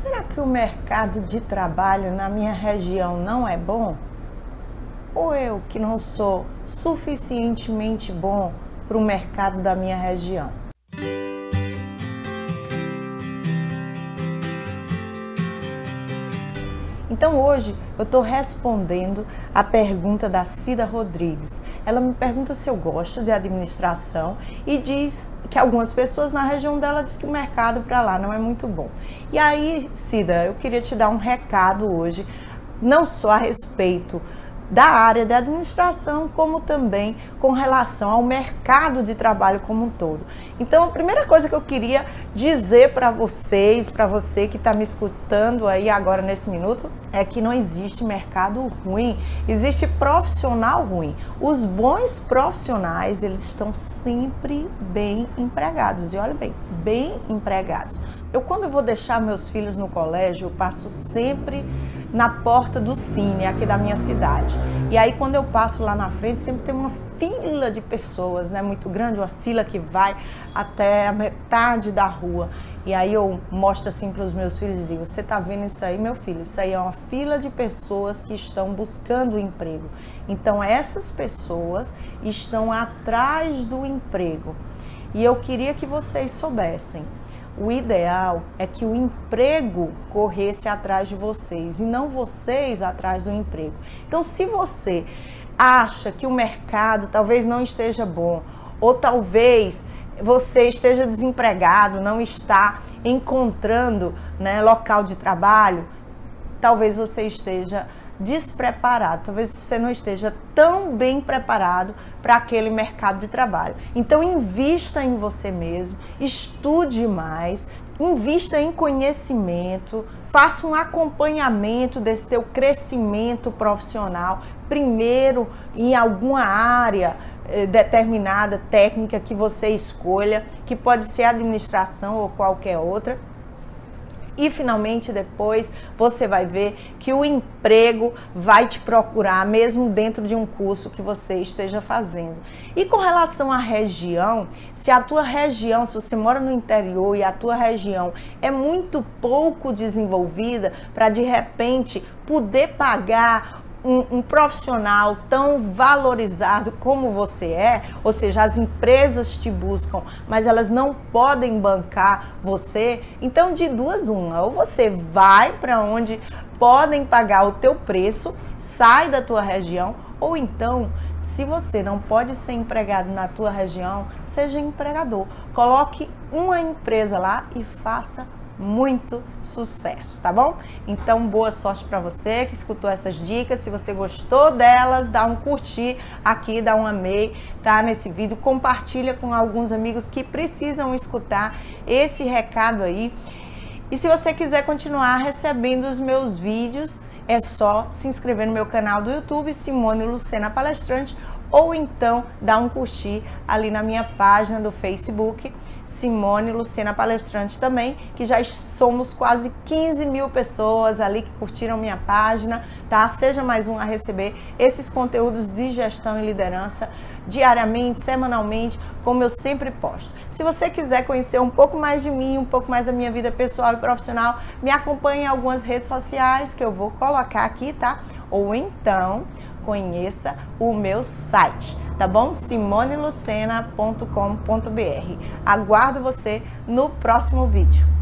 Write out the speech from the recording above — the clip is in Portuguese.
Será que o mercado de trabalho na minha região não é bom? Ou eu que não sou suficientemente bom para o mercado da minha região? Então hoje eu estou respondendo a pergunta da Cida Rodrigues. Ela me pergunta se eu gosto de administração e diz que algumas pessoas na região dela diz que o mercado para lá não é muito bom. E aí, Cida, eu queria te dar um recado hoje, não só a respeito da área de administração, como também com relação ao mercado de trabalho como um todo. Então, a primeira coisa que eu queria dizer para vocês, para você que está me escutando aí agora nesse minuto, é que não existe mercado ruim, existe profissional ruim. Os bons profissionais, eles estão sempre bem empregados. E olha bem, bem empregados. Eu quando eu vou deixar meus filhos no colégio, eu passo sempre na porta do Cine, aqui da minha cidade. E aí, quando eu passo lá na frente, sempre tem uma fila de pessoas, né? Muito grande, uma fila que vai até a metade da rua. E aí eu mostro assim para os meus filhos e digo: Você está vendo isso aí, meu filho? Isso aí é uma fila de pessoas que estão buscando emprego. Então, essas pessoas estão atrás do emprego. E eu queria que vocês soubessem o ideal é que o emprego corresse atrás de vocês e não vocês atrás do emprego. Então, se você acha que o mercado talvez não esteja bom, ou talvez você esteja desempregado, não está encontrando né, local de trabalho, talvez você esteja despreparado, talvez você não esteja tão bem preparado para aquele mercado de trabalho. Então, invista em você mesmo, estude mais, invista em conhecimento, faça um acompanhamento desse teu crescimento profissional, primeiro em alguma área eh, determinada técnica que você escolha, que pode ser administração ou qualquer outra e finalmente depois você vai ver que o emprego vai te procurar mesmo dentro de um curso que você esteja fazendo. E com relação à região, se a tua região, se você mora no interior e a tua região é muito pouco desenvolvida para de repente poder pagar um, um, profissional tão valorizado como você é, ou seja, as empresas te buscam, mas elas não podem bancar você, então de duas uma, ou você vai para onde podem pagar o teu preço, sai da tua região, ou então se você não pode ser empregado na tua região, seja empregador. Coloque uma empresa lá e faça muito sucesso, tá bom? Então, boa sorte para você que escutou essas dicas. Se você gostou delas, dá um curtir aqui, dá um amei, tá? Nesse vídeo, compartilha com alguns amigos que precisam escutar esse recado aí. E se você quiser continuar recebendo os meus vídeos, é só se inscrever no meu canal do YouTube, Simone Lucena Palestrante, ou então dar um curtir ali na minha página do Facebook Simone Luciana Palestrante também, que já somos quase 15 mil pessoas ali que curtiram minha página, tá? Seja mais um a receber esses conteúdos de gestão e liderança diariamente, semanalmente, como eu sempre posto. Se você quiser conhecer um pouco mais de mim, um pouco mais da minha vida pessoal e profissional, me acompanhe em algumas redes sociais que eu vou colocar aqui, tá? Ou então conheça o meu site tá bom? simonelucena.com.br. Aguardo você no próximo vídeo.